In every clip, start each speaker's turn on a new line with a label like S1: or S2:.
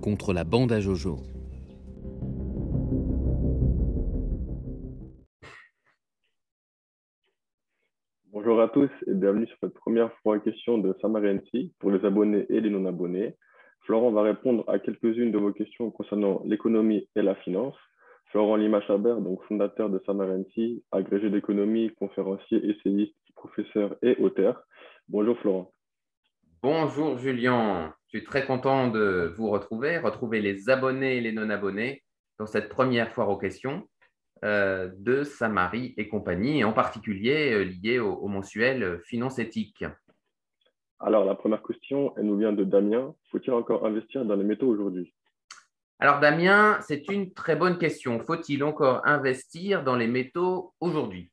S1: contre la bande à Jojo.
S2: Bonjour à tous et bienvenue sur cette première fois question de Samarensi pour les abonnés et les non-abonnés. Florent va répondre à quelques-unes de vos questions concernant l'économie et la finance. Florent Lima-Chabert, donc fondateur de Samarensi, agrégé d'économie, conférencier, essayiste, professeur et auteur. Bonjour Florent.
S3: Bonjour Julien, je suis très content de vous retrouver, retrouver les abonnés et les non-abonnés dans cette première foire aux questions euh, de Samari et compagnie, et en particulier euh, lié au, au mensuel Finance éthique.
S2: Alors la première question, elle nous vient de Damien. Faut-il encore investir dans les métaux aujourd'hui?
S3: Alors Damien, c'est une très bonne question. Faut-il encore investir dans les métaux aujourd'hui?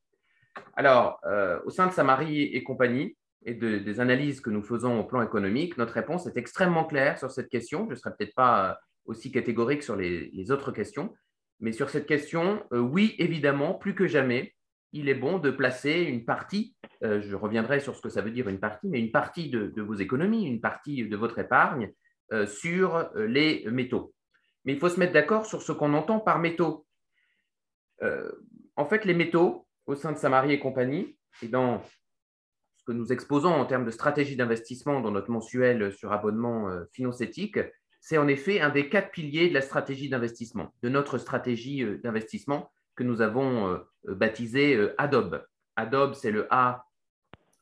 S3: Alors, euh, au sein de Samari et compagnie et des analyses que nous faisons au plan économique, notre réponse est extrêmement claire sur cette question. Je ne serai peut-être pas euh, aussi catégorique sur les, autres questions, mais sur cette question, euh, oui, évidemment, plus que jamais, il est bon de placer une partie, je reviendrai sur ce que ça veut dire une partie, mais une partie de, vos économies, une partie de votre épargne sur les métaux mais il faut se mettre d'accord sur ce qu'on entend par métaux. Euh, en fait, les métaux, au sein de Samari et compagnie, et dans que nous exposons en termes de stratégie d'investissement dans notre mensuel sur abonnement euh, finance éthique, c'est en effet un des quatre piliers de la stratégie d'investissement, de notre stratégie euh, d'investissement que nous avons baptisé Adobe. Adobe, c'est le A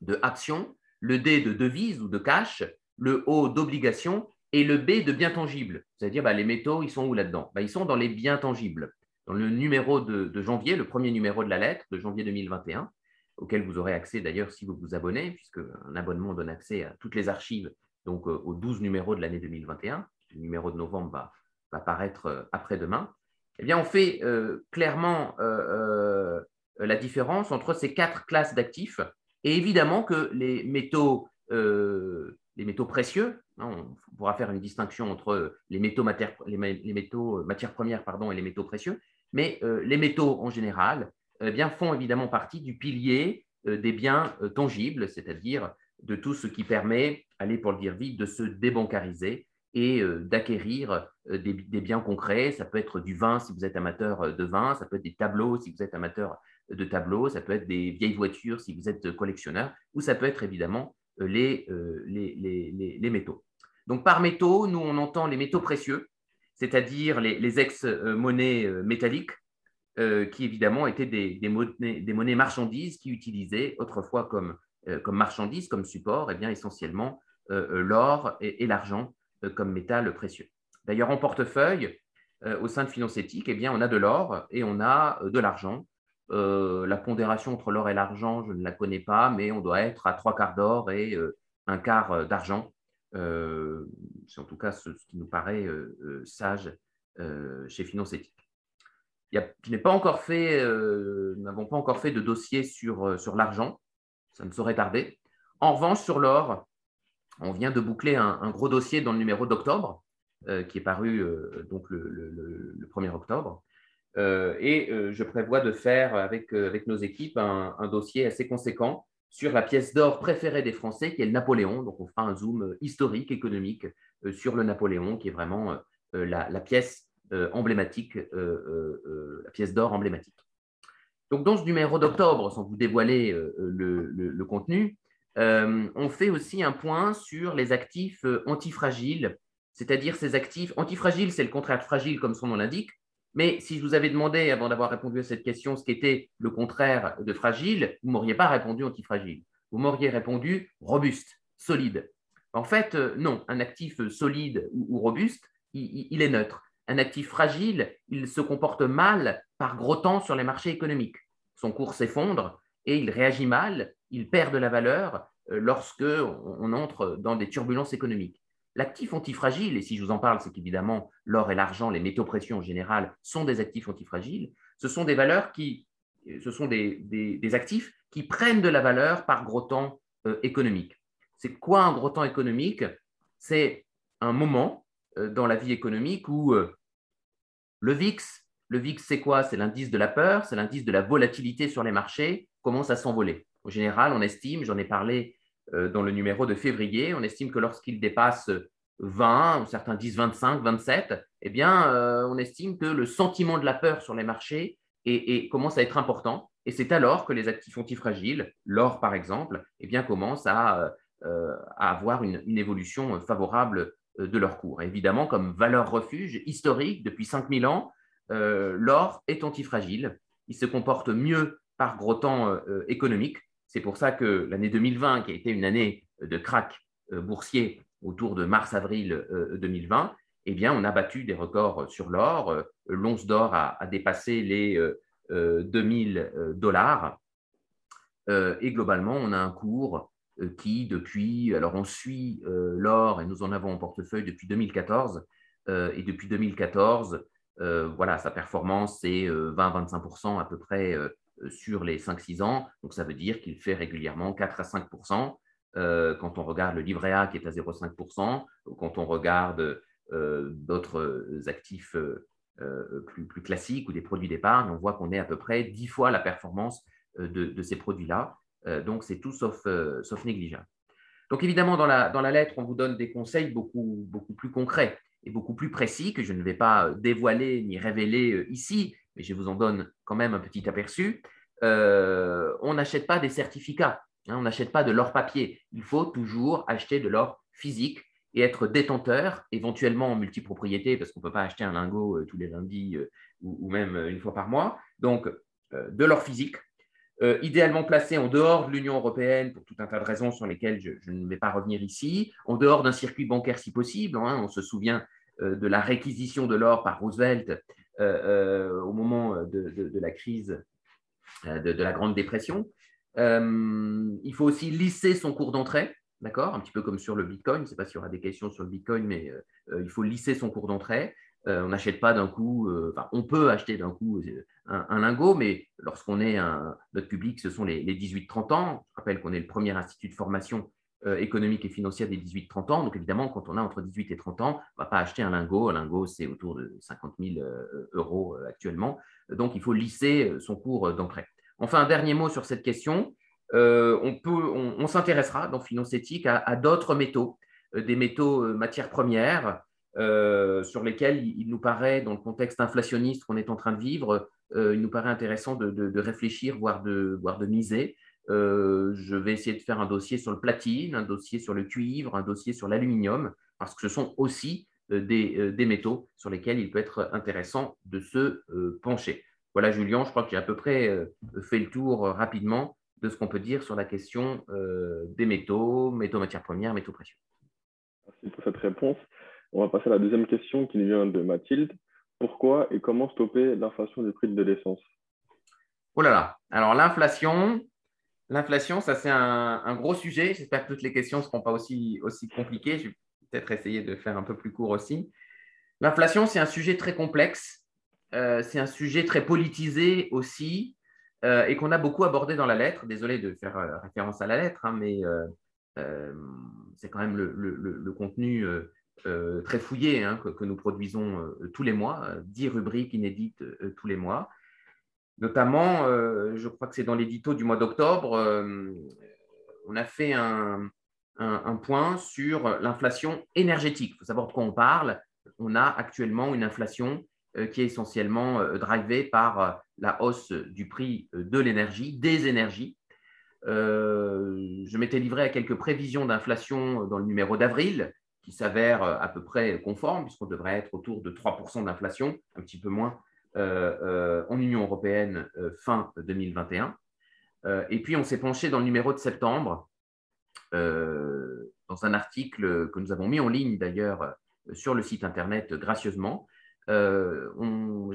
S3: de action, le D de devise ou de cash, le O d'obligation et le B de bien tangible. C'est-à-dire, bah, les métaux, ils sont où là-dedans? Bah, Ils sont dans les biens tangibles. Dans le numéro de, janvier, le premier numéro de la lettre de janvier 2021, auquel vous aurez accès d'ailleurs si vous vous abonnez, puisque un abonnement donne accès à toutes les archives, donc euh, aux 12 numéros de l'année 2021. Le numéro de novembre va, va paraître euh, après-demain. Eh bien, on fait euh, clairement la différence entre ces quatre classes d'actifs. Et évidemment que les métaux les métaux précieux. Hein, on pourra faire une distinction entre les métaux, matières, les, métaux matières premières pardon, et les métaux précieux, mais les métaux en général eh bien, font évidemment partie du pilier euh, des biens tangibles, c'est-à-dire de tout ce qui permet, allez pour le dire vite, de se débancariser et d'acquérir des, biens concrets. Ça peut être du vin si vous êtes amateur de vin, ça peut être des tableaux si vous êtes amateur de tableaux, ça peut être des vieilles voitures si vous êtes collectionneur, ou ça peut être évidemment euh, euh, les, les, métaux. Donc par métaux, nous, on entend les métaux précieux, c'est-à-dire les, ex-monnaies euh, qui évidemment étaient des, monnaies, marchandises qui utilisaient autrefois comme, comme marchandises, comme support, eh bien, essentiellement l'or et, l'argent comme métal précieux. D'ailleurs, en portefeuille, au sein de Finance Éthique, eh bien, on a de l'or et on a de l'argent. Euh, la pondération entre l'or et l'argent, je ne la connais pas, mais on doit être à trois quarts d'or et euh, un quart euh, d'argent. c'est en tout cas ce, qui nous paraît sage chez Finance Éthique. Je n'ai pas encore fait, nous n'avons pas encore fait de dossier sur, sur l'argent, ça ne saurait tarder. En revanche, sur l'or, on vient de boucler un, gros dossier dans le numéro d'octobre, qui est paru donc le, le 1er octobre, euh, et euh, je prévois de faire avec, euh, avec nos équipes un, dossier assez conséquent sur la pièce d'or préférée des Français, qui est le Napoléon. Donc, on fera un zoom historique, économique sur le Napoléon, qui est vraiment la, pièce emblématique, la pièce d'or emblématique. Donc, dans ce numéro d'octobre, sans vous dévoiler le, contenu, on fait aussi un point sur les actifs antifragiles, c'est-à-dire ces actifs antifragiles, c'est le contraire de fragile, comme son nom l'indique, mais si je vous avais demandé, avant d'avoir répondu à cette question, ce qu'était le contraire de fragile, vous ne m'auriez pas répondu antifragile. Vous m'auriez répondu robuste, solide. En fait, euh, non. Un actif solide ou, robuste, il, est neutre. Un actif fragile, il se comporte mal par gros temps sur les marchés économiques. Son cours s'effondre et il réagit mal, il perd de la valeur euh, lorsque on entre dans des turbulences économiques. L'actif antifragile, et si je vous en parle, c'est qu'évidemment, l'or et l'argent, les métaux précieux en général, sont des actifs antifragiles. Ce sont des valeurs qui, ce sont des, actifs qui prennent de la valeur par gros temps euh, économique. C'est quoi un gros temps économique? C'est un moment euh, dans la vie économique où euh, le VIX, c'est quoi? C'est l'indice de la peur, c'est l'indice de la volatilité sur les marchés, commence à s'envoler. En général, on estime, j'en ai parlé euh, dans le numéro de février. On estime que lorsqu'il dépasse 20, ou certains disent 25, 27, eh bien, on estime que le sentiment de la peur sur les marchés commence à être important. Et c'est alors que les actifs antifragiles, l'or par exemple, eh bien, commencent à, avoir une, évolution favorable de leur cours. évidemment, comme valeur refuge historique depuis 5000 ans, l'or est antifragile. Il se comporte mieux par gros temps économique. C'est pour ça que l'année 2020, qui a été une année de crack boursier autour de mars-avril 2020, eh bien, on a battu des records sur l'or. L'once d'or a, dépassé les 2000 dollars. et globalement, on a un cours qui, depuis, alors on suit l'or et nous en avons en portefeuille depuis 2014. et depuis 2014, voilà, sa performance, c'est 20-25% à peu près sur les 5-6 ans. Donc, ça veut dire qu'il fait régulièrement 4 à 5% quand on regarde le livret A qui est à 0,5 ou quand on regarde d'autres actifs plus, classiques ou des produits d'épargne, on voit qu'on est à peu près 10 fois la performance de, ces produits-là. Donc, c'est tout sauf, sauf négligeable. Donc, évidemment, dans la, lettre, on vous donne des conseils beaucoup, beaucoup plus concrets et beaucoup plus précis que je ne vais pas dévoiler ni révéler ici, mais je vous en donne quand même un petit aperçu. Euh, on n'achète pas des certificats, hein, on n'achète pas de l'or papier. Il faut toujours acheter de l'or physique et être détenteur, éventuellement en multipropriété, parce qu'on ne peut pas acheter un lingot euh, tous les lundis euh, ou, même une fois par mois. Donc, de l'or physique, idéalement placé en dehors de l'Union européenne pour tout un tas de raisons sur lesquelles je, ne vais pas revenir ici, en dehors d'un circuit bancaire si possible. Hein. on se souvient de la réquisition de l'or par Roosevelt au moment de, la crise euh, de, la Grande Dépression. Euh, il faut aussi lisser son cours d'entrée, d'accord Un petit peu comme sur le Bitcoin. Je ne sais pas s'il y aura des questions sur le Bitcoin, mais euh, il faut lisser son cours d'entrée. On n'achète pas d'un coup, enfin, on peut acheter d'un coup un, lingot, mais lorsqu'on est notre public, ce sont les, les 18-30 ans. Je rappelle qu'on est le premier institut de formation économique et financière des 18-30 ans. Donc évidemment, quand on a entre 18 et 30 ans, on ne va pas acheter un lingot. Un lingot, c'est autour de 50 000 euros actuellement. Donc il faut lisser son cours d'entrée. Enfin, un dernier mot sur cette question. Euh, on, s'intéressera dans Finance éthique à, d'autres métaux, euh, des métaux euh, matières premières, sur lesquels il, nous paraît, dans le contexte inflationniste qu'on est en train de vivre, il nous paraît intéressant de, réfléchir, voire de, de miser. je vais essayer de faire un dossier sur le platine, un dossier sur le cuivre, un dossier sur l'aluminium, parce que ce sont aussi des, métaux sur lesquels il peut être intéressant de se pencher. Voilà, Julien, je crois que j'ai à peu près euh, fait le tour euh, rapidement de ce qu'on peut dire sur la question euh, des métaux, métaux matières premières, métaux précieux.
S2: Merci pour cette réponse. On va passer à la deuxième question qui vient de Mathilde. Pourquoi et comment stopper l'inflation du prix de l'essence?
S3: Oh là là, alors l'inflation, l'inflation, ça c'est un, gros sujet. J'espère que toutes les questions ne seront pas aussi, aussi compliquées. Je vais peut-être essayer de faire un peu plus court aussi. L'inflation, c'est un sujet très complexe euh, c'est un sujet très politisé aussi euh, et qu'on a beaucoup abordé dans la lettre. Désolé de faire euh, référence à la lettre, hein, mais c'est quand même le, contenu très fouillé hein, que, nous produisons tous les mois, dix rubriques inédites tous les mois. Notamment, je crois que c'est dans l'édito du mois d'octobre, on a fait un, point sur l'inflation énergétique. Il faut savoir de quoi on parle. On a actuellement une inflation euh, qui est essentiellement euh, drivé par euh, la hausse du prix de l'énergie, des énergies. je m'étais livré à quelques prévisions d'inflation dans le numéro d'avril, qui s'avèrent à peu près conformes, puisqu'on devrait être autour de 3% d'inflation, un petit peu moins en Union européenne fin 2021. et puis, on s'est penché dans le numéro de septembre, dans un article que nous avons mis en ligne d'ailleurs sur le site internet gracieusement, euh, nous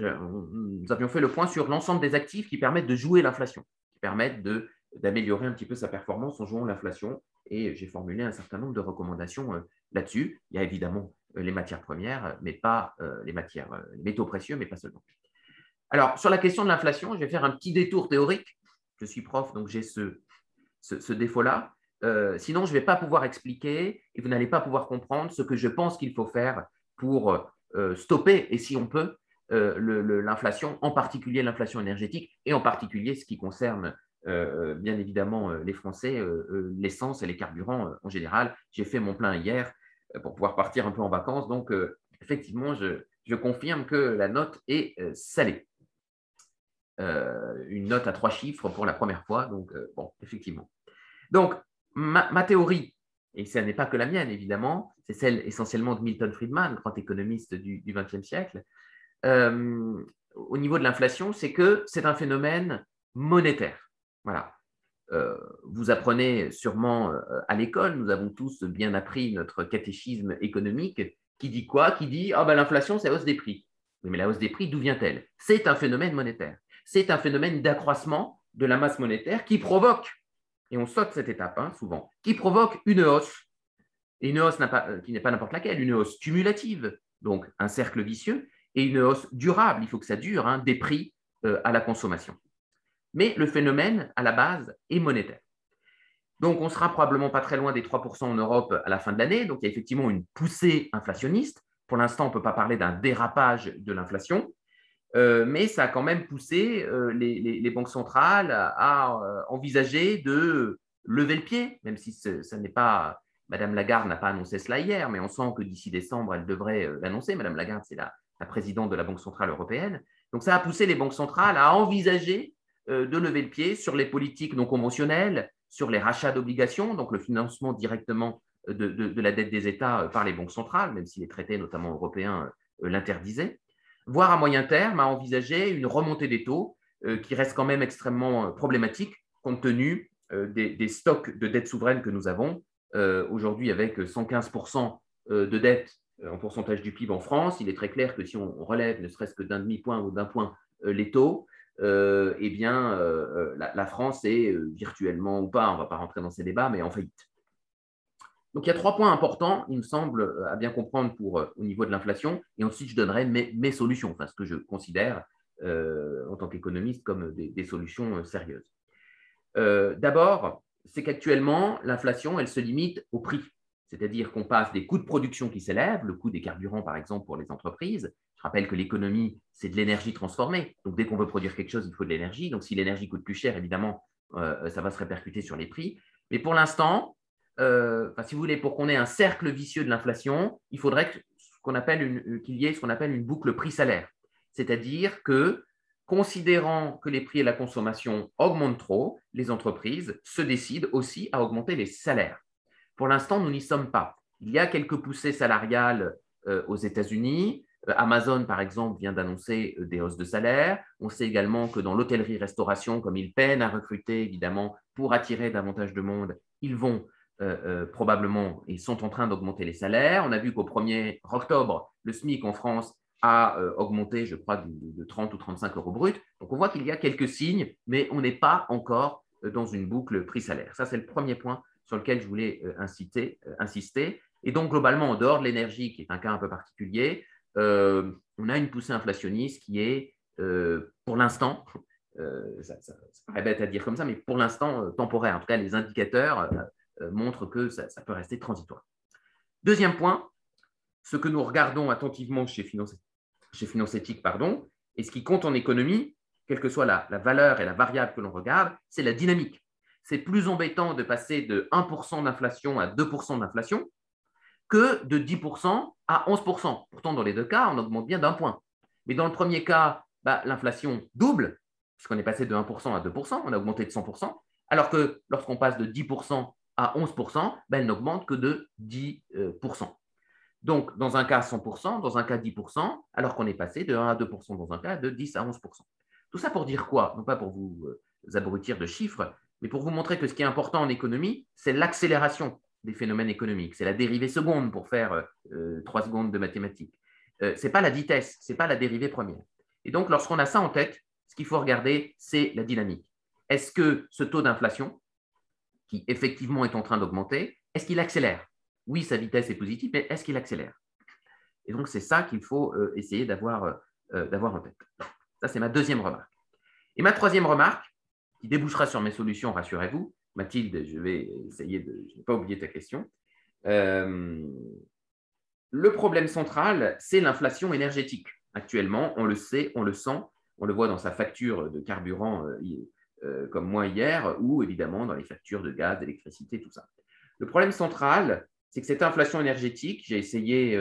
S3: avions fait le point sur l'ensemble des actifs qui permettent de jouer l'inflation, qui permettent d'améliorer un petit peu sa performance en jouant l'inflation. Et j'ai formulé un certain nombre de recommandations euh, là-dessus. Il y a évidemment euh, les matières premières, mais pas les matières, métaux précieux, mais pas seulement. Alors, sur la question de l'inflation, je vais faire un petit détour théorique. Je suis prof, donc j'ai ce, ce, défaut-là. sinon, je ne vais pas pouvoir expliquer et vous n'allez pas pouvoir comprendre ce que je pense qu'il faut faire pour euh, stopper, et si on peut, euh, l'inflation, en particulier l'inflation énergétique, et en particulier ce qui concerne euh, bien évidemment les Français, l'essence et les carburants en général. J'ai fait mon plein hier pour pouvoir partir un peu en vacances. Donc, effectivement, je, confirme que la note est salée. une note à trois chiffres pour la première fois. Donc, bon, effectivement. Donc, ma, théorie, et ce n'est pas que la mienne, évidemment, c'est celle essentiellement de Milton Friedman, grand économiste du XXe siècle, au niveau de l'inflation, c'est que c'est un phénomène monétaire. Voilà. Euh, vous apprenez sûrement euh, à l'école, nous avons tous bien appris notre catéchisme économique, qui dit quoi? Qui dit ah ben, l'inflation, c'est la hausse des prix. Mais la hausse des prix, d'où vient-elle? C'est un phénomène monétaire. C'est un phénomène d'accroissement de la masse monétaire qui provoque, et on saute cette étape hein, souvent, qui provoque une hausse, et une hausse euh, qui n'est pas n'importe laquelle, une hausse cumulative, donc un cercle vicieux, et une hausse durable, il faut que ça dure, hein, des prix à la consommation. Mais le phénomène, à la base, est monétaire. Donc, on sera probablement pas très loin des 3% en Europe à la fin de l'année. Donc, il y a effectivement une poussée inflationniste. Pour l'instant, on ne peut pas parler d'un dérapage de l'inflation, euh, mais ça a quand même poussé euh, les, banques centrales à, euh, envisager de lever le pied, même si ça n'est pas. Madame Lagarde n'a pas annoncé cela hier, mais on sent que d'ici décembre, elle devrait l'annoncer. Madame Lagarde, c'est la, présidente de la Banque centrale européenne. Donc, ça a poussé les banques centrales à envisager de lever le pied sur les politiques non conventionnelles, sur les rachats d'obligations, donc le financement directement euh, de, la dette des États euh, par les banques centrales, même si les traités, notamment européens, l'interdisaient, voire à moyen terme à envisager une remontée des taux qui reste quand même extrêmement problématique compte tenu des, stocks de dettes souveraines que nous avons. Aujourd'hui, avec 115% de dette en pourcentage du PIB en France, il est très clair que si on relève ne serait-ce que d'un demi-point ou d'un point les taux, euh, eh bien, euh, euh, la, France est virtuellement ou pas, on ne va pas rentrer dans ces débats, mais en faillite. Donc il y a trois points importants, il me semble, à bien comprendre pour, au niveau de l'inflation, et ensuite je donnerai mes, solutions, enfin ce que je considère en tant qu'économiste comme des, solutions sérieuses. D'abord, c'est qu'actuellement, l'inflation, elle se limite au prix, c'est-à-dire qu'on passe des coûts de production qui s'élèvent, le coût des carburants par exemple pour les entreprises, je rappelle que l'économie, c'est de l'énergie transformée. Donc, dès qu'on veut produire quelque chose, il faut de l'énergie. Donc, si l'énergie coûte plus cher, évidemment, euh, ça va se répercuter sur les prix. Mais pour l'instant, euh, si vous voulez, pour qu'on ait un cercle vicieux de l'inflation, il faudrait euh, qu'il y ait ce qu'on appelle une boucle prix-salaire. C'est-à-dire que, considérant que les prix et la consommation augmentent trop, les entreprises se décident aussi à augmenter les salaires. Pour l'instant, nous n'y sommes pas. Il y a quelques poussées salariales aux États-Unis. Euh, Amazon, par exemple, vient d'annoncer euh, des hausses de salaire. On sait également que dans l'hôtellerie-restauration, comme ils peinent à recruter, évidemment, pour attirer davantage de monde, ils vont euh, probablement et sont en train d'augmenter les salaires. On a vu qu'au 1er octobre, le SMIC en France a augmenté, je crois, de, 30 ou 35 euros brut. Donc on voit qu'il y a quelques signes, mais on n'est pas encore dans une boucle prix-salaire. Ça, c'est le premier point sur lequel je voulais insister. Et donc, globalement, en dehors de l'énergie, qui est un cas un peu particulier, on a une poussée inflationniste qui est, euh, pour l'instant, euh, ça, paraît bête à dire comme ça, mais pour l'instant temporaire. En tout cas, les indicateurs montrent que ça, peut rester transitoire. Deuxième point, ce que nous regardons attentivement chez Finance, chez finance Éthique, pardon, et ce qui compte en économie, quelle que soit la valeur et la variable que l'on regarde, c'est la dynamique. C'est plus embêtant de passer de 1% d'inflation à 2% d'inflation que de 10% à 11%. Pourtant, dans les deux cas, on augmente bien d'un point. Mais dans le premier cas, bah, l'inflation double, puisqu'on est passé de 1% à 2%, on a augmenté de 100%, alors que lorsqu'on passe de 10% à 11%, bah, elle n'augmente que de 10%. Donc, dans un cas 100%, dans un cas 10%, alors qu'on est passé de 1 à 2% dans un cas, de 10 à 11%. Tout ça pour dire quoi? Non pas pour vous euh, abrutir de chiffres, mais pour vous montrer que ce qui est important en économie, c'est l'accélération des phénomènes économiques. C'est la dérivée seconde pour faire euh, trois secondes de mathématiques. Euh, ce n'est pas la vitesse, ce n'est pas la dérivée première. Et donc, lorsqu'on a ça en tête, ce qu'il faut regarder, c'est la dynamique. Est-ce que ce taux d'inflation, qui effectivement est en train d'augmenter, est-ce qu'il accélère? Oui, sa vitesse est positive, mais est-ce qu'il accélère? Et donc, c'est ça qu'il faut euh, essayer d'avoir en tête. Ça, c'est ma deuxième remarque. Et ma troisième remarque, qui débouchera sur mes solutions, rassurez-vous, Mathilde, je vais essayer de ne pas oublier ta question. Euh, le problème central, c'est l'inflation énergétique. Actuellement, on le sait, on le sent, on le voit dans sa facture de carburant euh, euh, comme moi hier, ou évidemment dans les factures de gaz, d'électricité, tout ça. Le problème central, c'est que cette inflation énergétique, j'ai essayé,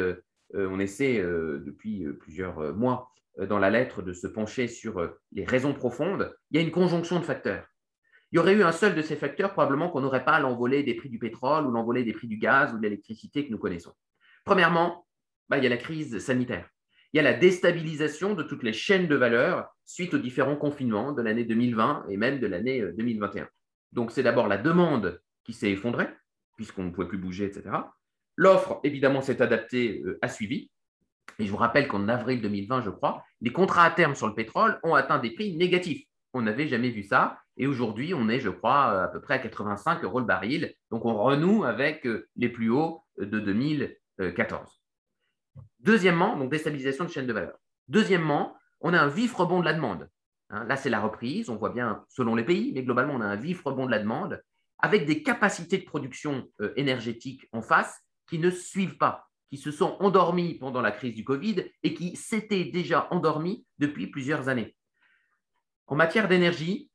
S3: on essaie depuis plusieurs mois dans la lettre de se pencher sur les raisons profondes, il y a une conjonction de facteurs. Il y aurait eu un seul de ces facteurs, probablement qu'on n'aurait pas l'envolée des prix du pétrole ou l'envolée des prix du gaz ou de l'électricité que nous connaissons. Premièrement, bah, il y a la crise sanitaire. Il y a la déstabilisation de toutes les chaînes de valeur suite aux différents confinements de l'année 2020 et même de l'année 2021. Euh, Donc, c'est d'abord la demande qui s'est effondrée, puisqu'on ne pouvait plus bouger, etc. L'offre, évidemment, s'est adaptée, euh, a suivi. Et je vous rappelle qu'en avril 2020, je crois, les contrats à terme sur le pétrole ont atteint des prix négatifs. On n'avait jamais vu ça. Et aujourd'hui, on est, je crois, à peu près à 85 euros le baril. Donc, on renoue avec euh, les plus hauts de 2014. Deuxièmement, donc déstabilisation de chaîne de valeur. Deuxièmement, on a un vif rebond de la demande. Hein, là, c'est la reprise, on voit bien selon les pays, mais globalement, on a un vif rebond de la demande avec des capacités de production euh, énergétique en face qui ne suivent pas, qui se sont endormies pendant la crise du Covid et qui s'étaient déjà endormies depuis plusieurs années. En matière d'énergie,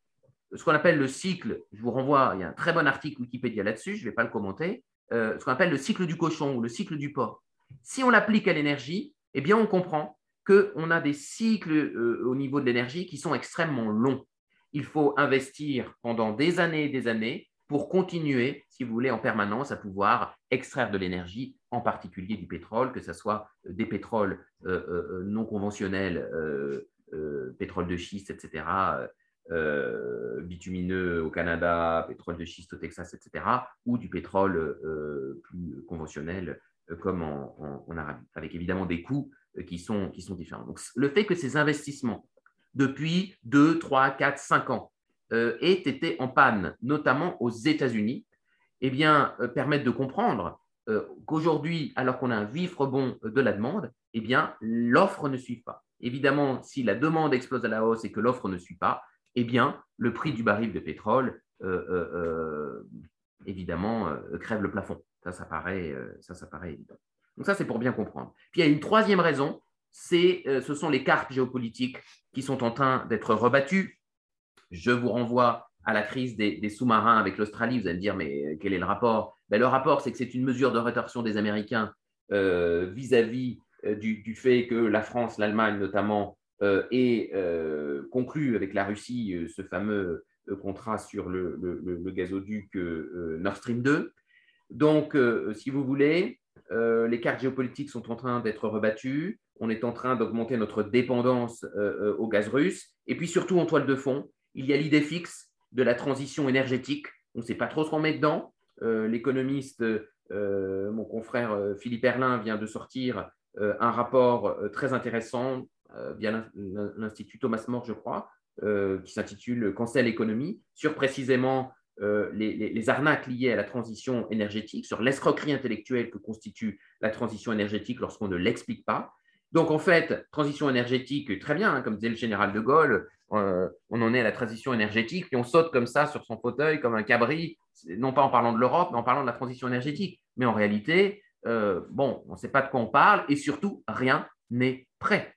S3: ce qu'on appelle le cycle, je vous renvoie, il y a un très bon article Wikipédia là-dessus, je ne vais pas le commenter, euh, ce qu'on appelle le cycle du cochon ou le cycle du porc. Si on l'applique à l'énergie, eh bien, on comprend qu'on a des cycles euh, au niveau de l'énergie qui sont extrêmement longs. Il faut investir pendant des années et des années pour continuer, si vous voulez, en permanence à pouvoir extraire de l'énergie, en particulier du pétrole, que ce soit des pétroles euh, euh, non conventionnels, pétrole de schiste, etc., bitumineux au Canada, pétrole de schiste au Texas, etc., ou du pétrole plus conventionnel euh, comme en, Arabie, avec évidemment des coûts euh, qui sont, qui sont différents. Donc, le fait que ces investissements, depuis 2, 3, 4, 5 ans, euh, aient été en panne, notamment aux États-Unis, eh bien, permettent de comprendre qu'aujourd'hui, alors qu'on a un vif rebond de la demande, eh bien, l'offre ne suit pas. Évidemment, si la demande explose à la hausse et que l'offre ne suit pas, eh bien, le prix du baril de pétrole, évidemment, crève le plafond. Ça, ça paraît, euh, ça, ça paraît évident. Donc ça, c'est pour bien comprendre. Puis il y a une troisième raison, c'est, euh, ce sont les cartes géopolitiques qui sont en train d'être rebattues. Je vous renvoie à la crise des, sous-marins avec l'Australie. Vous allez me dire, mais euh, quel est le rapport? Ben, Le rapport, c'est que c'est une mesure de rétorsion des Américains vis-à-vis du, fait que la France, l'Allemagne notamment, ait conclu avec la Russie ce fameux contrat sur le, gazoduc Nord Stream 2. Donc, euh, si vous voulez, euh, les cartes géopolitiques sont en train d'être rebattues. On est en train d'augmenter notre dépendance euh, au gaz russe. Et puis surtout, en toile de fond, il y a l'idée fixe de la transition énergétique. On ne sait pas trop ce qu'on met dedans. L'économiste, mon confrère Philippe Erlin, vient de sortir un rapport très intéressant via l'Institut Thomas More, je crois, qui s'intitule Cancel économie, sur précisément euh, les, arnaques liées à la transition énergétique, sur l'escroquerie intellectuelle que constitue la transition énergétique lorsqu'on ne l'explique pas. Donc en fait, transition énergétique, très bien, hein, comme disait le général de Gaulle, euh, on en est à la transition énergétique, puis on saute comme ça sur son fauteuil comme un cabri, non pas en parlant de l'Europe, mais en parlant de la transition énergétique. Mais en réalité, euh, bon, on ne sait pas de quoi on parle, et surtout, rien n'est prêt.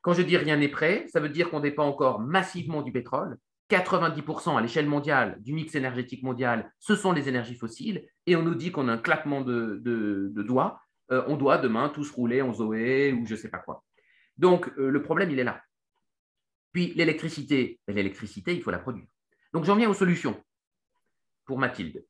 S3: Quand je dis rien n'est prêt, ça veut dire qu'on dépend encore massivement du pétrole, 90% à l'échelle mondiale du mix énergétique mondial, ce sont les énergies fossiles, et on nous dit qu'on a un claquement de, doigts, euh, on doit demain tous rouler en Zoé ou je ne sais pas quoi. Donc euh, le problème, il est là. Puis l'électricité, ben, l'électricité, il faut la produire. Donc j'en viens aux solutions pour Mathilde.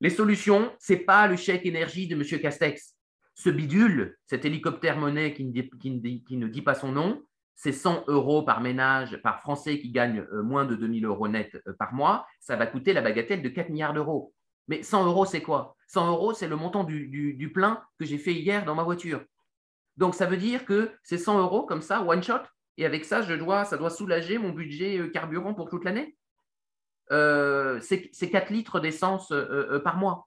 S3: Les solutions, ce n'est pas le chèque énergie de M. Castex. Ce bidule, cet hélicoptère monnaie qui ne dit pas son nom, c'est 100 euros par ménage, par Français qui gagne euh, moins de 2000 euros net euh, par mois, ça va coûter la bagatelle de 4 milliards d'euros. Mais 100 euros, c'est quoi? 100 euros, c'est le montant du, plein que j'ai fait hier dans ma voiture. Donc, ça veut dire que c'est 100 euros comme ça, one shot, et avec ça, je dois, ça doit soulager mon budget euh, carburant pour toute l'année. c'est 4 litres d'essence par mois,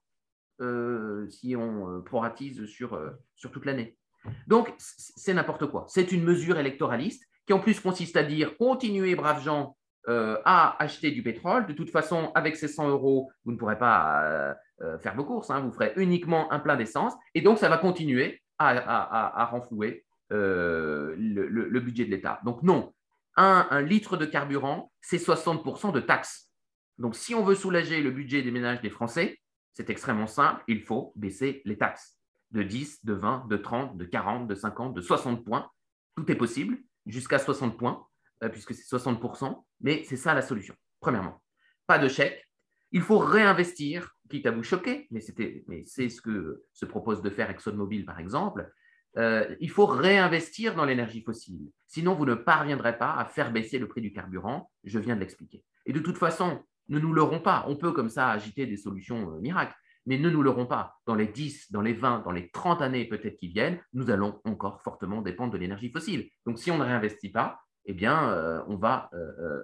S3: si on proratise sur, sur toute l'année. Donc, c'est n'importe quoi. C'est une mesure électoraliste qui en plus consiste à dire continuez, braves gens, euh, à acheter du pétrole. De toute façon, avec ces 100 euros, vous ne pourrez pas euh, euh, faire vos courses, hein. vous ferez uniquement un plein d'essence. Et donc, ça va continuer à, renflouer le, budget de l'État. Donc, non, un, litre de carburant, c'est 60% de taxes. Donc, si on veut soulager le budget des ménages des Français, C'est extrêmement simple, il faut baisser les taxes de 10, de 20, de 30, de 40, de 50, de 60 points. Tout est possible, jusqu'à 60 points, euh, puisque c'est 60%, mais c'est ça la solution. Premièrement, pas de chèque. Il faut réinvestir, quitte à vous choquer, mais c'est ce que se propose de faire ExxonMobil, par exemple. Euh, il faut réinvestir dans l'énergie fossile. Sinon, vous ne parviendrez pas à faire baisser le prix du carburant. Je viens de l'expliquer. Et de toute façon, ne nous leurrons pas. On peut comme ça agiter des solutions euh, miracles, mais ne nous leurrons pas. Dans les 10, dans les 20, dans les 30 années peut-être qui viennent, nous allons encore fortement dépendre de l'énergie fossile. Donc, si on ne réinvestit pas, eh bien, euh, on, va,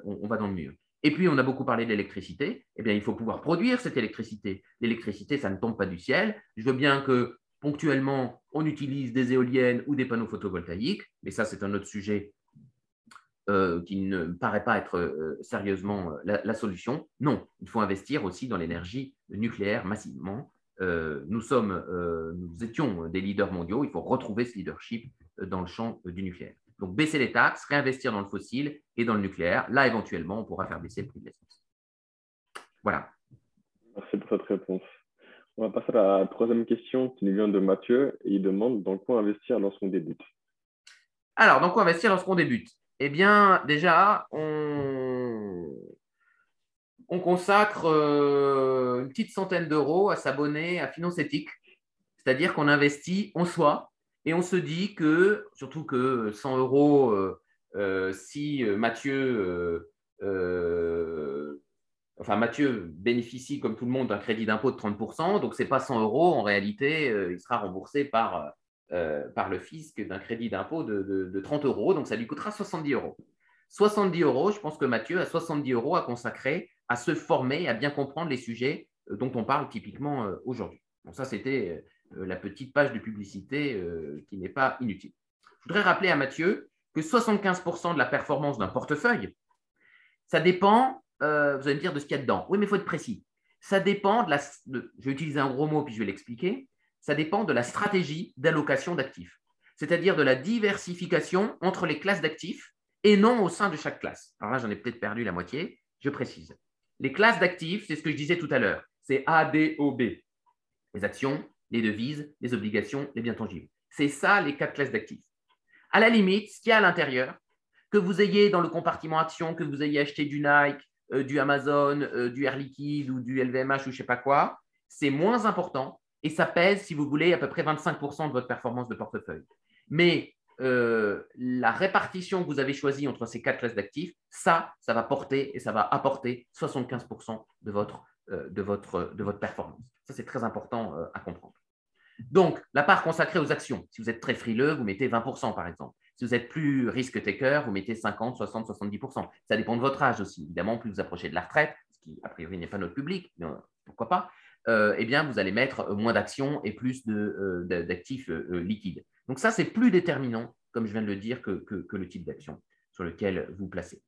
S3: on, va dans le mur. Et puis, on a beaucoup parlé de l'électricité. Eh bien, il faut pouvoir produire cette électricité. L'électricité, ça ne tombe pas du ciel. Je veux bien que Ponctuellement, on utilise des éoliennes ou des panneaux photovoltaïques, mais ça, c'est un autre sujet euh, qui ne paraît pas être euh, sérieusement euh, la, solution. Non, il faut investir aussi dans l'énergie nucléaire massivement. nous, sommes, nous étions des leaders mondiaux, il faut retrouver ce leadership dans le champ du nucléaire. Donc, baisser les taxes, réinvestir dans le fossile et dans le nucléaire. Là, éventuellement, on pourra faire baisser le prix de l'essence. Voilà.
S2: Merci pour cette réponse. On va passer à la troisième question qui nous vient de Mathieu et il demande dans quoi investir lorsqu'on débute?
S3: Alors, dans quoi investir lorsqu'on débute? Eh bien, déjà, on, on consacre euh, une petite centaine d'euros à s'abonner à Finance Éthique, c'est-à-dire qu'on investit en soi et on se dit que, surtout que 100 euros, euh, euh, si Mathieu enfin Mathieu bénéficie comme tout le monde d'un crédit d'impôt de 30%, donc ce n'est pas 100 euros, en réalité, il sera remboursé par, euh, par le fisc d'un crédit d'impôt de, 30 euros, donc ça lui coûtera 70 euros. 70 euros, je pense que Mathieu a 70 euros à consacrer à se former, à bien comprendre les sujets euh, dont on parle typiquement aujourd'hui. Bon, ça, c'était la petite page de publicité qui n'est pas inutile. Je voudrais rappeler à Mathieu que 75% de la performance d'un portefeuille, ça dépend euh, vous allez me dire de ce qu'il y a dedans. Oui, mais il faut être précis. Ça dépend de la. je vais utiliser un gros mot puis je vais l'expliquer. Ça dépend de la stratégie d'allocation d'actifs, c'est-à-dire de la diversification entre les classes d'actifs et non au sein de chaque classe. Alors là, j'en ai peut-être perdu la moitié. Je précise. Les classes d'actifs, c'est ce que je disais tout à l'heure. C'est A, D, O, B. Les actions, les devises, les obligations, les biens tangibles. C'est ça les quatre classes d'actifs. À la limite, ce qu'il y a à l'intérieur, que vous ayez dans le compartiment action, que vous ayez acheté du Nike, euh, du Amazon, euh, du Air Liquide ou du LVMH ou je ne sais pas quoi, c'est moins important et ça pèse, si vous voulez, à peu près 25% de votre performance de portefeuille. Mais euh, la répartition que vous avez choisie entre ces quatre classes d'actifs, ça, ça va porter et ça va apporter 75% de votre, de, votre, de votre performance. Ça, c'est très important à comprendre. Donc, la part consacrée aux actions, si vous êtes très frileux, vous mettez 20% par exemple. Si vous êtes plus risque-taker, vous mettez 50, 60, 70%. Ça dépend de votre âge aussi. Évidemment, plus vous approchez de la retraite, ce qui a priori n'est pas notre public, mais euh, pourquoi pas, euh, eh bien, vous allez mettre moins d'actions et plus euh, d'actifs liquides. Donc ça, c'est plus déterminant, comme je viens de le dire, que, le type d'action sur lequel vous placez.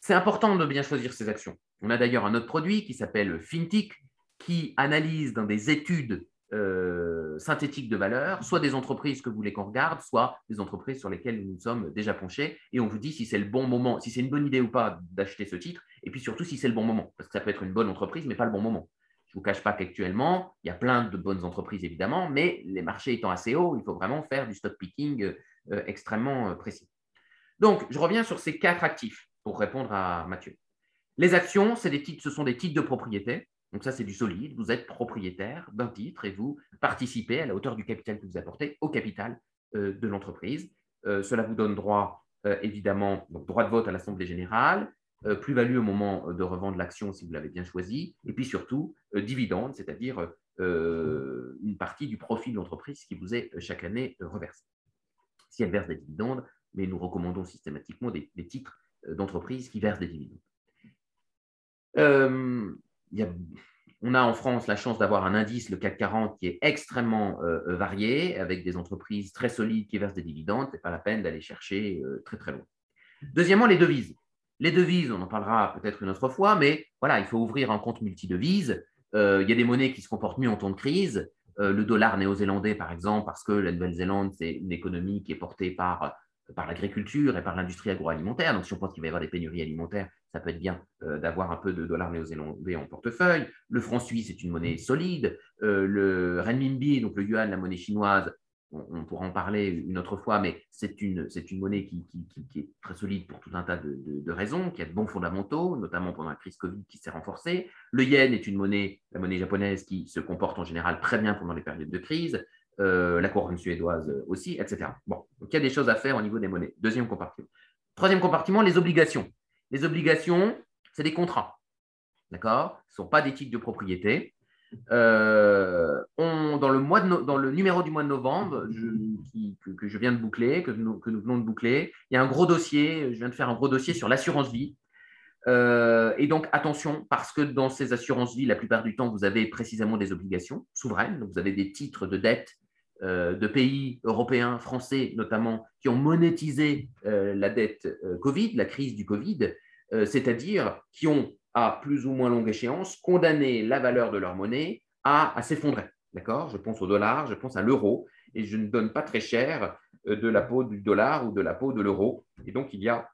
S3: C'est important de bien choisir ces actions. On a d'ailleurs un autre produit qui s'appelle Fintic, qui analyse dans des études euh, synthétiques de valeur, soit des entreprises que vous voulez qu'on regarde, soit des entreprises sur lesquelles nous nous sommes déjà penchés, et on vous dit si c'est le bon moment, si c'est une bonne idée ou pas d'acheter ce titre, et puis surtout si c'est le bon moment, parce que ça peut être une bonne entreprise, mais pas le bon moment. Je ne vous cache pas qu'actuellement, il y a plein de bonnes entreprises évidemment, mais les marchés étant assez hauts, il faut vraiment faire du stock picking euh, extrêmement euh, précis. Donc, je reviens sur ces quatre actifs pour répondre à Mathieu. Les actions, ce sont des titres de propriété. Donc ça, c'est du solide. Vous êtes propriétaire d'un titre et vous participez à la hauteur du capital que vous apportez au capital euh, de l'entreprise. Euh, cela vous donne droit, euh, évidemment, droit de vote à l'Assemblée générale, plus-value au moment de revendre l'action si vous l'avez bien choisi, et puis surtout, dividende, c'est-à-dire une partie du profit de l'entreprise qui vous est chaque année reversé. Si elle verse des dividendes, mais nous recommandons systématiquement des, titres d'entreprise qui versent des dividendes on a en France la chance d'avoir un indice, le CAC 40, qui est extrêmement euh, euh, varié, avec des entreprises très solides qui versent des dividendes. Ce n'est pas la peine d'aller chercher euh, très très loin. Deuxièmement, les devises. Les devises, on en parlera peut-être une autre fois, mais voilà, il faut ouvrir un compte multidevise. il y a des monnaies qui se comportent mieux en temps de crise. le dollar néo-zélandais, par exemple, parce que la Nouvelle-Zélande, c'est une économie qui est portée par par l'agriculture et par l'industrie agroalimentaire. Donc, si on pense qu'il va y avoir des pénuries alimentaires, ça peut être bien d'avoir un peu de dollars néo-zélandais en portefeuille. Le franc suisse est une monnaie solide. le renminbi, donc le yuan, la monnaie chinoise, on, pourra en parler une autre fois, mais c'est une, monnaie qui, est très solide pour tout un tas de, raisons, qui a de bons fondamentaux, notamment pendant la crise Covid qui s'est renforcée. Le yen est une monnaie, la monnaie japonaise, qui se comporte en général très bien pendant les périodes de crise. Euh, la couronne suédoise aussi, etc. Bon, donc il y a des choses à faire au niveau des monnaies. Deuxième compartiment. Troisième compartiment, les obligations. Les obligations, c'est des contrats. D'accord? Ce ne sont pas des titres de propriété. Euh, on, dans, le numéro du mois de novembre que, je viens de boucler, que nous, que nous, venons de boucler, il y a un gros dossier, je viens de faire un gros dossier sur l'assurance vie. Euh, et donc, attention, parce que dans ces assurances vie, la plupart du temps, vous avez précisément des obligations souveraines. Donc, vous avez des titres de dette euh, de pays européens, français notamment, qui ont monétisé la dette Covid, la crise du Covid, c'est-à-dire qui ont à plus ou moins longue échéance, condamner la valeur de leur monnaie à, s'effondrer. D'accord? Je pense au dollar, je pense à l'euro, et je ne donne pas très cher euh, de la peau du dollar ou de la peau de l'euro. Et donc, il y a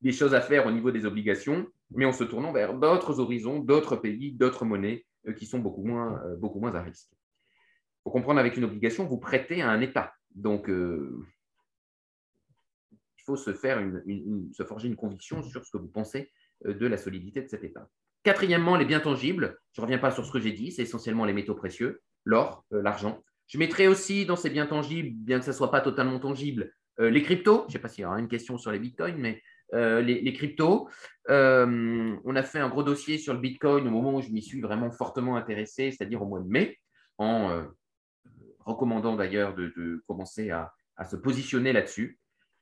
S3: des choses à faire au niveau des obligations, mais en se tournant vers d'autres horizons, d'autres pays, d'autres monnaies euh, qui sont beaucoup moins, euh, beaucoup moins à risque. Il faut comprendre avec une obligation, vous prêtez à un État. Donc, il faut se, faire se forger une conviction sur ce que vous pensez de la solidité de cet État. Quatrièmement, les biens tangibles. Je ne reviens pas sur ce que j'ai dit, c'est essentiellement les métaux précieux, l'or, euh, l'argent. Je mettrai aussi dans ces biens tangibles, bien que ce ne soit pas totalement tangible, euh, les cryptos. Je ne sais pas s'il y aura une question sur les bitcoins, mais les, cryptos. on a fait un gros dossier sur le bitcoin au moment où je m'y suis vraiment fortement intéressé, c'est-à-dire au mois de mai, en recommandant d'ailleurs de, commencer à, à, se positionner là-dessus.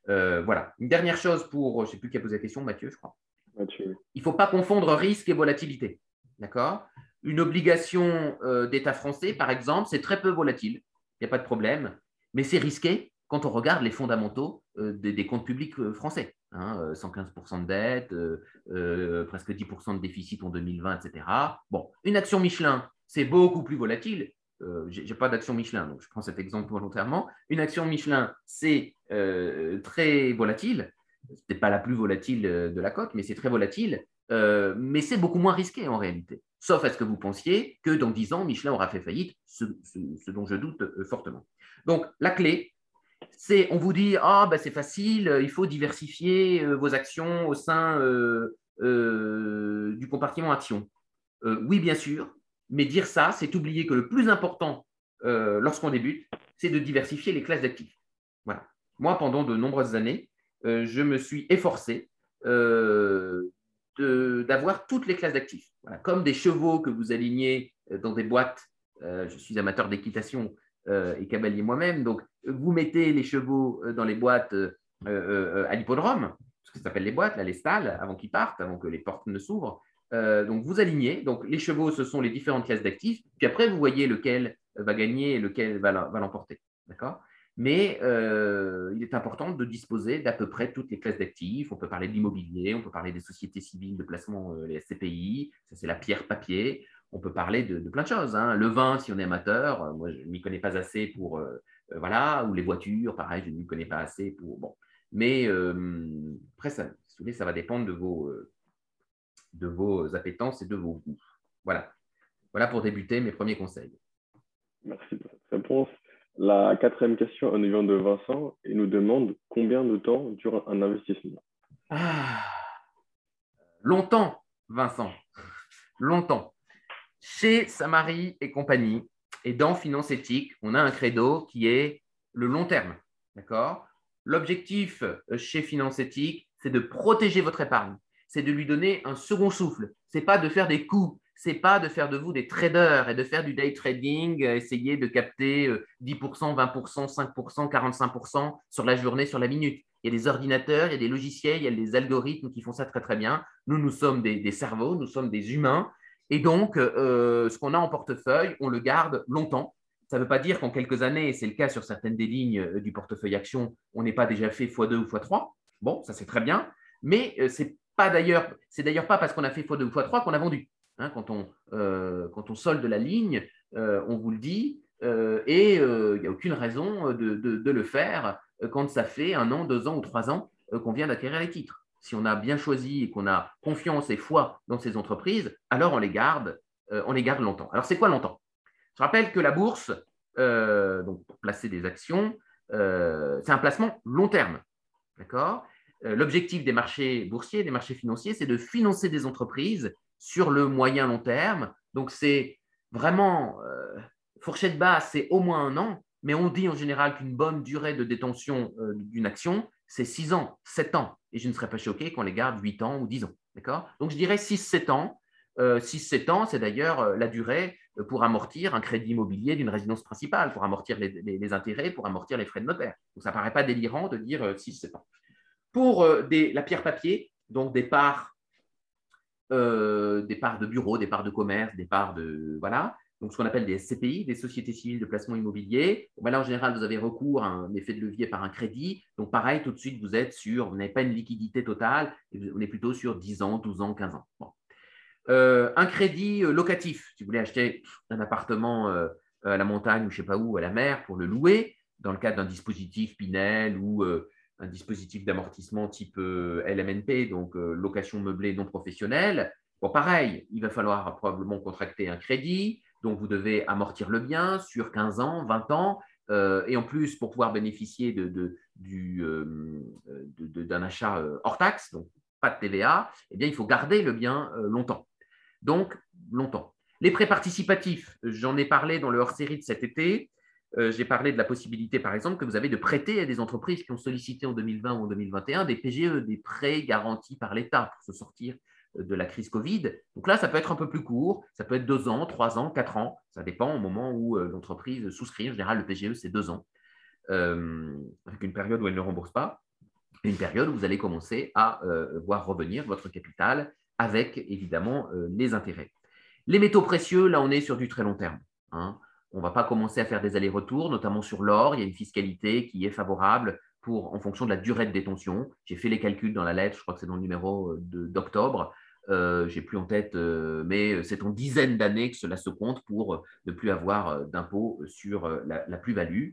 S3: voilà. Une dernière chose pour, je ne sais plus qui a posé la question, Mathieu, je crois. Il ne faut pas confondre risque et volatilité. D'accord? Une obligation euh, d'État français, par exemple, c'est très peu volatile. Il n'y a pas de problème. Mais c'est risqué quand on regarde les fondamentaux euh, des, comptes publics euh, français. 115% hein, de dette, presque 10% de déficit en 2020, etc. Bon, une action Michelin, c'est beaucoup plus volatile. je n'ai pas d'action Michelin, donc je prends cet exemple volontairement. Une action Michelin, c'est très volatile, n'est pas la plus volatile de la cote, mais c'est très volatile. Euh, mais c'est beaucoup moins risqué en réalité. Sauf à ce que vous pensiez que dans 10 ans, Michelin aura fait faillite, ce, dont je doute euh, fortement. Donc, la clé, c'est on vous dit Ah, ben, c'est facile, il faut diversifier euh, vos actions au sein du compartiment action. oui, bien sûr, mais dire ça, c'est oublier que le plus important lorsqu'on débute, c'est de diversifier les classes d'actifs. Voilà. Moi, pendant de nombreuses années, euh, je me suis efforcé euh, d'avoir toutes les classes d'actifs. Comme des chevaux que vous alignez euh, dans des boîtes. je suis amateur d'équitation et cavalier moi-même. Donc, vous mettez les chevaux dans les boîtes à l'hippodrome, ce que ça s'appelle les boîtes, là, les stalles, avant qu'ils partent, avant que les portes ne s'ouvrent. donc, vous alignez. Donc, les chevaux, ce sont les différentes classes d'actifs. Puis après, vous voyez lequel va gagner et lequel va l'emporter. D'accord? Mais euh, il est important de disposer d'à peu près toutes les classes d'actifs. On peut parler de l'immobilier, on peut parler des sociétés civiles de placement, euh, les SCPI, ça c'est la pierre papier. On peut parler de, plein de choses. Hein. Le vin, si on est amateur, euh, moi je ne m'y connais pas assez pour. voilà, ou les voitures, pareil, je ne m'y connais pas assez pour. Bon. Mais après, ça, ça va dépendre de vos, de vos appétences et de vos goûts. Voilà. Voilà pour débuter mes premiers conseils.
S2: Merci pour cette réponse. La quatrième question, vient de Vincent et nous demande combien de temps dure un investissement? Ah,
S3: Longtemps, Vincent. Longtemps. Chez Samari et compagnie et dans Finance Éthique, on a un credo qui est le long terme. D'accord? L'objectif euh, chez Finance Éthique, c'est de protéger votre épargne. C'est de lui donner un second souffle. Ce n'est pas de faire des coups c'est pas de faire de vous des traders et de faire du day trading, euh, essayer de capter 10%, 20%, 5%, 45% sur la journée, sur la minute. Il y a des ordinateurs, il y a des logiciels, il y a des algorithmes qui font ça très très bien. Nous, nous sommes des, cerveaux, nous sommes des humains. Et donc, euh, ce qu'on a en portefeuille, on le garde longtemps. Ça ne veut pas dire qu'en quelques années, et c'est le cas sur certaines des lignes euh, du portefeuille action, on n'est pas déjà fait x2 ou x3. Bon, ça c'est très bien. Mais c'est pas d'ailleurs, d'ailleurs pas parce qu'on a fait x2 ou x3 qu'on a vendu. Hein, quand, on, euh, quand on solde la ligne, euh, on vous le dit, euh, et il n'y a aucune raison de, le faire quand ça fait un an, deux ans ou trois ans qu'on vient d'acquérir les titres. si on a bien choisi et qu'on a confiance et foi dans ces entreprises, alors on les garde, on les garde longtemps. Alors c'est quoi longtemps? Je rappelle que la bourse, donc pour placer des actions, c'est un placement long terme. D'accord? L'objectif des marchés boursiers, des marchés financiers, c'est de financer des entreprises sur le moyen long terme. Donc c'est vraiment fourchette basse, c'est au moins un an, mais on dit en général qu'une bonne durée de détention d'une action, c'est 6 ans, 7 ans. Et je ne serais pas choqué qu'on les garde 8 ans ou 10 ans. D'accord? Donc, je dirais 6-7 ans. 6-7 euh, ans, c'est d'ailleurs euh, la durée euh, pour amortir un crédit immobilier d'une résidence principale, pour amortir les, intérêts, pour amortir les frais de notaire. Donc, ça ne paraît pas délirant de dire 6-7 ans. Pour la pierre papier, donc des parts, des parts de bureaux, des parts de commerce, des parts de. Voilà donc ce qu'on appelle des SCPI, des sociétés civiles de placement immobilier. Ben là, en général, vous avez recours à un effet de levier par un crédit. Donc pareil, tout de suite, vous êtes sur, vous n'avez pas une liquidité totale, on est plutôt sur 10 ans, 12 ans, 15 ans. Euh, un crédit euh, locatif, si vous voulez acheter un appartement euh, à la montagne ou je ne sais pas où, à la mer, pour le louer, dans le cadre d'un dispositif Pinel ou un dispositif d'amortissement type LMNP, donc location meublée non professionnelle. Bon, pareil, il va falloir probablement contracter un crédit. Donc, vous devez amortir le bien sur 15 ans, 20 ans. Euh, et en plus, pour pouvoir bénéficier euh, d'un achat euh, hors taxe, donc pas de TVA, eh bien, il faut garder le bien longtemps. Donc, longtemps. Les prêts participatifs, j'en ai parlé dans le hors-série de cet été. J'ai parlé de la possibilité, par exemple, que vous avez de prêter à des entreprises qui ont sollicité en 2020 ou en 2021 des PGE, des prêts garantis par l'État pour se sortir de la crise Covid. Donc là, ça peut être un peu plus court, ça peut être deux ans, trois ans, quatre ans, ça dépend au moment où euh, l'entreprise souscrit. En général, le PGE, c'est deux ans, euh, avec une période où elle ne rembourse pas, et une période où vous allez commencer à euh, voir revenir votre capital avec évidemment les intérêts. Les métaux précieux, là, on est sur du très long terme. Hein. On ne va pas commencer à faire des allers-retours, notamment sur l'or. Il y a une fiscalité qui est favorable pour, en fonction de la durée de détention. J'ai fait les calculs dans la lettre, je crois que c'est dans le numéro d'octobre. Euh, j'ai plus en tête, euh, mais c'est en dizaines d'années que cela se compte pour euh, ne plus avoir d'impôt sur la, plus-value.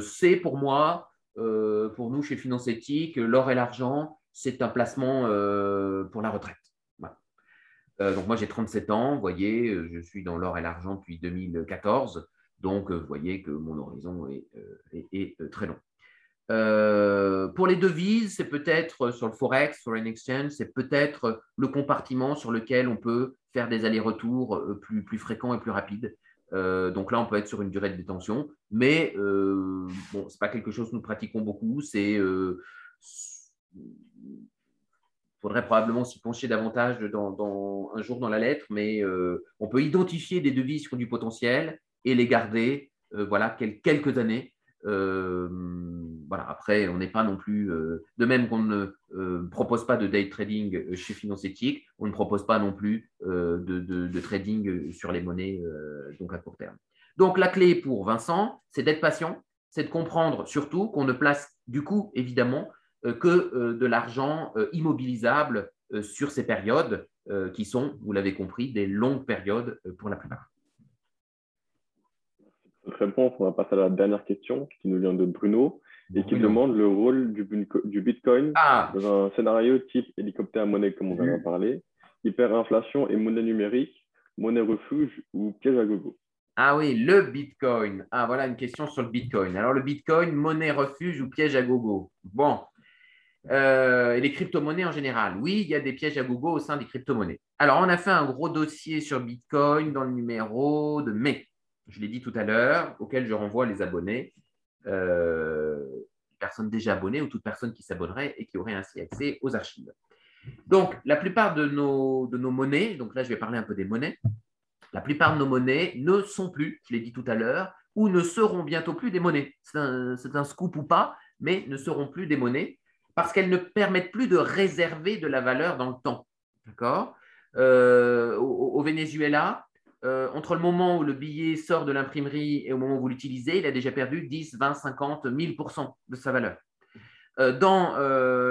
S3: c'est pour moi, pour nous chez Finance Éthique, l'or et l'argent, c'est un placement pour la retraite. Donc moi j'ai 37 ans, vous voyez, je suis dans l'or et l'argent depuis 2014, donc vous voyez que mon horizon est très long. Euh, pour les devises, c'est peut-être sur le Forex, Foreign Exchange, c'est peut-être le compartiment sur lequel on peut faire des allers-retours euh, plus, fréquents et plus rapides. Euh, donc là, on peut être sur une durée de détention, mais bon, ce n'est pas quelque chose que nous pratiquons beaucoup. C'est faudrait probablement s'y pencher davantage dans, un jour dans la lettre, mais on peut identifier des devises qui ont du potentiel et les garder voilà, quelques années euh, voilà, après, on n'est pas non plus. Euh, de même qu'on ne euh, propose pas de day trading chez Finance Éthique, on ne propose pas non plus de, trading sur les monnaies donc à court terme. Donc, la clé pour Vincent, c'est d'être patient, c'est de comprendre surtout qu'on ne place du coup, évidemment, que de l'argent immobilisable sur ces périodes qui sont, vous l'avez compris, des longues périodes pour la plupart
S2: réponse, on va passer à la dernière question qui nous vient de Bruno et qui demande le rôle du, Bitcoin ah. dans un scénario type hélicoptère monnaie, comme on vient d'en parler, hyperinflation et monnaie numérique, monnaie refuge ou piège à gogo.
S3: Ah oui, le Bitcoin. Ah voilà une question sur le Bitcoin. Alors le Bitcoin, monnaie refuge ou piège à gogo? Bon. Euh, et les crypto-monnaies en général. Oui, il y a des pièges à gogo au sein des crypto-monnaies. Alors, on a fait un gros dossier sur Bitcoin dans le numéro de mai je l'ai dit tout à l'heure, auquel je renvoie les abonnés, euh, personnes déjà abonnées ou toute personne qui s'abonnerait et qui aurait ainsi accès aux archives. Donc, la plupart de nos, de nos monnaies, donc là je vais parler un peu des monnaies, la plupart de nos monnaies ne sont plus, je l'ai dit tout à l'heure, ou ne seront bientôt plus des monnaies. C'est un, un, scoop ou pas, mais ne seront plus des monnaies parce qu'elles ne permettent plus de réserver de la valeur dans le temps. D'accord? Euh, au, Venezuela, euh, entre le moment où le billet sort de l'imprimerie et au moment où vous l'utilisez, il a déjà perdu 10, 20, 50, 1000% de sa valeur. Euh, dans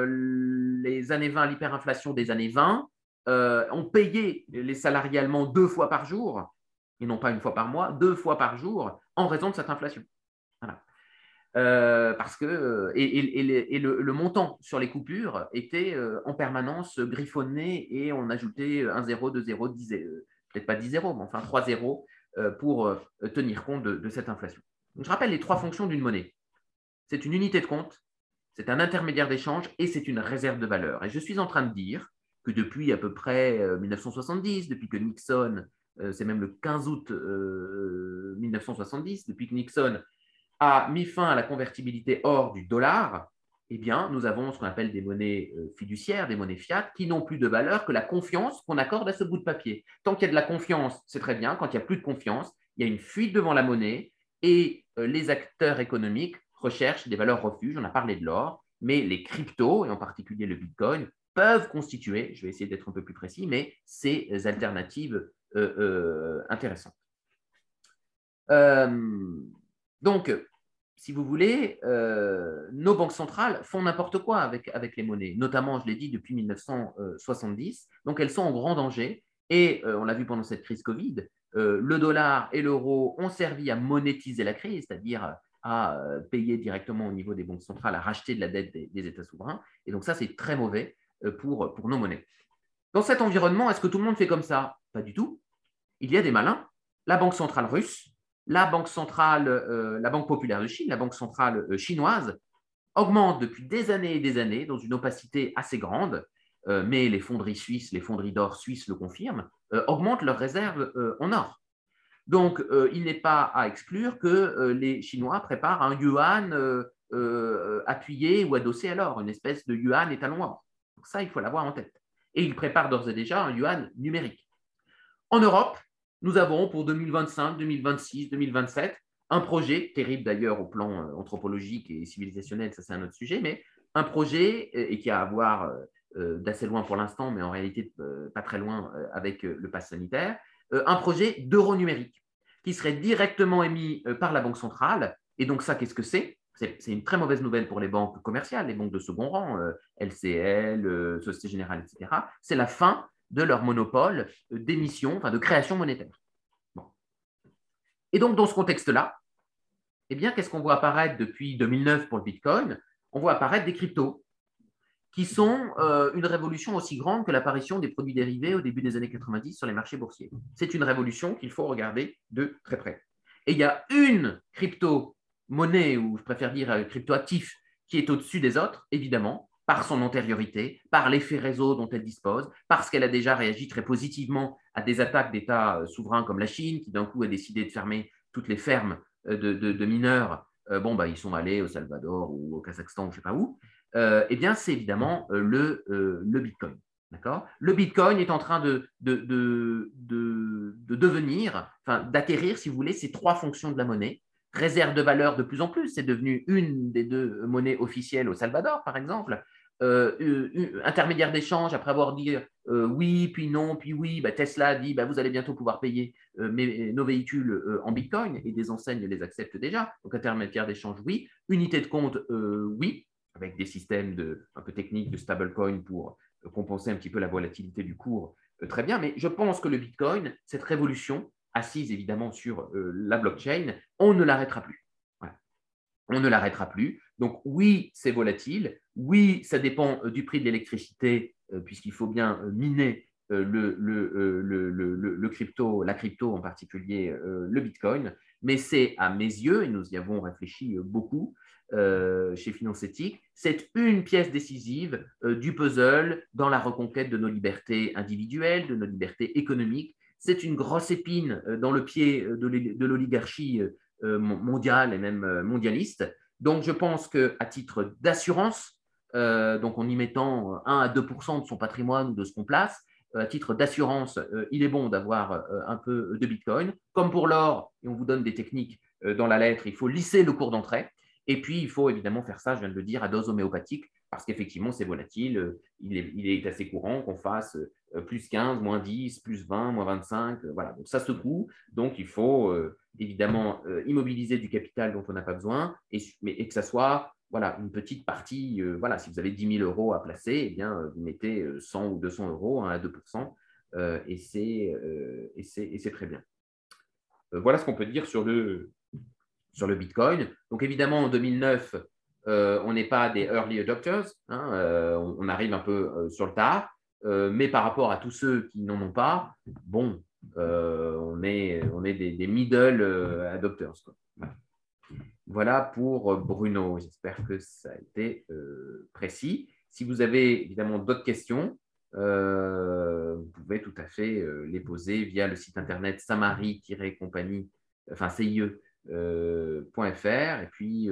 S3: les années 20, l'hyperinflation des années 20, on payait les salariés allemands deux fois par jour, et non pas une fois par mois, deux fois par jour, en raison de cette inflation. Parce que et, le, montant sur les coupures était en permanence griffonné et on ajoutait un 0, 2 0, 10 peut-être pas 10 0, mais enfin 3 0 pour tenir compte de, cette inflation. je rappelle les trois fonctions d'une monnaie. C'est une unité de compte, c'est un intermédiaire d'échange et c'est une réserve de valeur. Et je suis en train de dire que depuis à peu près 1970, depuis que Nixon, c'est même le 15 août 1970, depuis que Nixon a mis fin à la convertibilité hors du dollar, eh bien, nous avons ce qu'on appelle des monnaies euh, fiduciaires, des monnaies fiat, qui n'ont plus de valeur que la confiance qu'on accorde à ce bout de papier. Tant qu'il y a de la confiance, c'est très bien. Quand il n'y a plus de confiance, il y a une fuite devant la monnaie et euh, les acteurs économiques recherchent des valeurs refuges. On a parlé de l'or, mais les cryptos, et en particulier le Bitcoin, peuvent constituer, je vais essayer d'être un peu plus précis, mais ces alternatives euh, intéressantes. Donc, si vous voulez, euh, nos banques centrales font n'importe quoi avec, les monnaies, notamment, je l'ai dit, depuis 1970. Donc, elles sont en grand danger. Et euh, on l'a vu pendant cette crise Covid, euh, le dollar et l'euro ont servi à monétiser la crise, c'est-à-dire à payer directement au niveau des banques centrales, à racheter de la dette des, États souverains. Et donc, ça, c'est très mauvais pour, pour nos monnaies. Dans cet environnement, est-ce que tout le monde fait comme ça? Pas du tout. Il y a des malins. La Banque centrale russe, la Banque centrale, euh, la Banque populaire de Chine, la Banque centrale euh, chinoise, augmente depuis des années et des années dans une opacité assez grande, euh, mais les fonderies suisses, les fonderies d'or suisses le confirment, augmentent leurs réserves en or. Donc, il n'est pas à exclure que les Chinois préparent un yuan appuyé ou adossé à l'or, une espèce de yuan étalon or. Donc ça, il faut l'avoir en tête. Et ils préparent d'ores et déjà un yuan numérique. En Europe, nous avons pour 2025, 2026, 2027 un projet, terrible d'ailleurs au plan euh, anthropologique et civilisationnel, ça c'est un autre sujet, mais un projet euh, et qui a à voir euh, d'assez loin pour l'instant, mais en réalité pas très loin avec le pass sanitaire, un projet d'euro numérique qui serait directement émis par la Banque centrale. Et donc ça, qu'est-ce que c'est? C'est une très mauvaise nouvelle pour les banques commerciales, les banques de second rang, LCL, Société Générale, etc. C'est la fin de leur monopole d'émission, enfin de création monétaire. Et donc, dans ce contexte-là, eh bien, qu'est-ce qu'on voit apparaître depuis 2009 pour le Bitcoin? On voit apparaître des cryptos qui sont euh, une révolution aussi grande que l'apparition des produits dérivés au début des années 90 sur les marchés boursiers. C'est une révolution qu'il faut regarder de très près. Et il y a une crypto-monnaie, ou je préfère dire euh, crypto-actif, qui est au-dessus des autres, évidemment, par son antériorité, par l'effet réseau dont elle dispose, parce qu'elle a déjà réagi très positivement à des attaques d'États euh, souverains comme la Chine, qui d'un coup a décidé de fermer toutes les fermes euh, de, mineurs. Euh, bon, bah, ils sont allés au Salvador ou au Kazakhstan, je ne sais pas où. eh bien, c'est évidemment le, le Bitcoin. Le Bitcoin est en train de, de, de, de devenir, enfin, d'acquérir, si vous voulez, ces trois fonctions de la monnaie réserve de valeur de plus en plus. C'est devenu une des deux monnaies officielles au Salvador, par exemple. Euh, intermédiaire d'échange, après avoir dit euh, oui, puis non, puis oui, bah, Tesla dit bah, vous allez bientôt pouvoir payer euh, nos véhicules en Bitcoin et des enseignes les acceptent déjà. Donc intermédiaire d'échange, oui. Unité de compte, oui, avec des systèmes un peu techniques de stablecoin pour compenser un petit peu la volatilité du cours. très bien, mais je pense que le Bitcoin, cette révolution, assise évidemment sur la blockchain, on ne l'arrêtera plus on ne l'arrêtera plus. Donc oui, c'est volatile. Oui, ça dépend euh, du prix de l'électricité, euh, puisqu'il faut bien euh, miner le, crypto, la crypto en particulier le Bitcoin. Mais c'est à mes yeux, et nous y avons réfléchi beaucoup chez Finance Éthique, c'est une pièce décisive du puzzle dans la reconquête de nos libertés individuelles, de nos libertés économiques. C'est une grosse épine dans le pied de l'oligarchie mondiale et même mondialiste. Donc, je pense qu'à titre d'assurance, euh, donc en y mettant 1 à 2% de son patrimoine ou de ce qu'on place, à titre d'assurance, il est bon d'avoir un peu de Bitcoin. Comme pour l'or, et on vous donne des techniques dans la lettre, il faut lisser le cours d'entrée. Et puis, il faut évidemment faire ça, je viens de le dire, à dose homéopathique, parce qu'effectivement, c'est volatile. Il est, assez courant qu'on fasse plus 15, moins 10, plus 20, moins 25. Voilà, donc ça secoue. Donc, il faut évidemment euh, immobiliser du capital dont on n'a pas besoin, mais, et que ça soit voilà, une petite partie, euh, voilà, si vous avez 10 000 euros à placer, eh bien, euh, vous mettez 100 ou 200 euros à 2% et c'est très bien. voilà ce qu'on peut dire sur le, sur le Bitcoin. Donc évidemment, en 2009, on n'est pas des early adopters, hein, on, arrive un peu sur le tard, mais par rapport à tous ceux qui n'en ont pas, bon, on est, on est des, middle adopters. Voilà. Pour Bruno. J'espère que ça a été précis. Si vous avez évidemment d'autres questions, euh, vous pouvez tout à fait euh, les poser via le site internet samari-compagnie, enfin CIE.fr. Euh, et puis,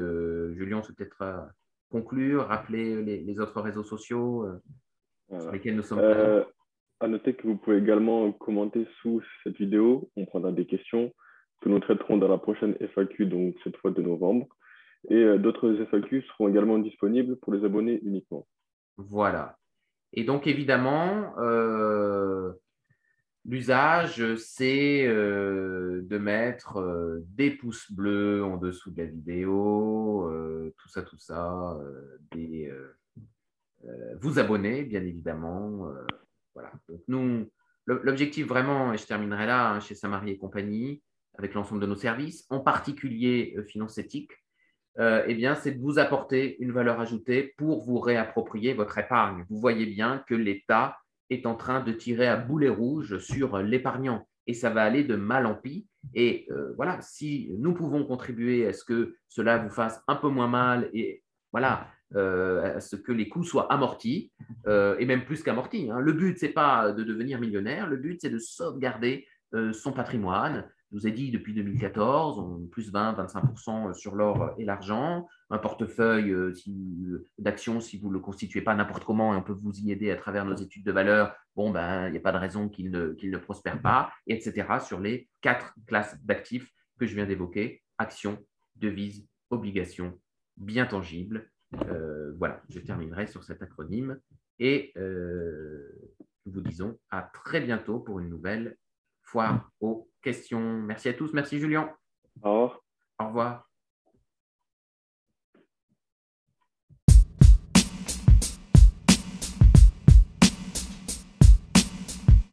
S3: Julien, c'est peut-être conclure, rappeler les, autres réseaux sociaux sur lesquels nous sommes.
S2: à noter que vous pouvez également commenter sous cette vidéo. On prendra des questions que nous traiterons dans la prochaine FAQ, donc cette fois de novembre. Et d'autres FAQ seront également disponibles pour les abonnés uniquement.
S3: Voilà. Et donc, évidemment, euh, l'usage, c'est euh, de mettre euh, des pouces bleus en dessous de la vidéo, tout ça, tout ça, vous abonner, bien évidemment. voilà. Donc, nous, l'objectif vraiment, et je terminerai là, hein, chez Samari et compagnie, avec l'ensemble de nos services, en particulier Finance Éthique, euh, eh bien, c'est de vous apporter une valeur ajoutée pour vous réapproprier votre épargne. Vous voyez bien que l'État est en train de tirer à boulet rouge sur l'épargnant et ça va aller de mal en pis. Et euh, voilà, si nous pouvons contribuer à ce que cela vous fasse un peu moins mal et voilà, euh, à ce que les coûts soient amortis, et même plus qu'amortis. Hein. Le but, ce n'est pas de devenir millionnaire, le but, c'est de sauvegarder son patrimoine, je vous ai dit depuis 2014, on plus 20-25% sur l'or et l'argent, un portefeuille euh, d'actions si vous ne le constituez pas n'importe comment et on peut vous y aider à travers nos études de valeur, bon, ben, il n'y a pas de raison qu'il ne, ne prospère pas, etc. sur les quatre classes d'actifs que je viens d'évoquer, actions, devises, obligations, bien tangibles. Euh, voilà, je terminerai sur cet acronyme et euh, nous vous disons à très bientôt pour une nouvelle foire aux questions. Merci à tous. Merci Julien.
S2: Au revoir.
S3: Au revoir.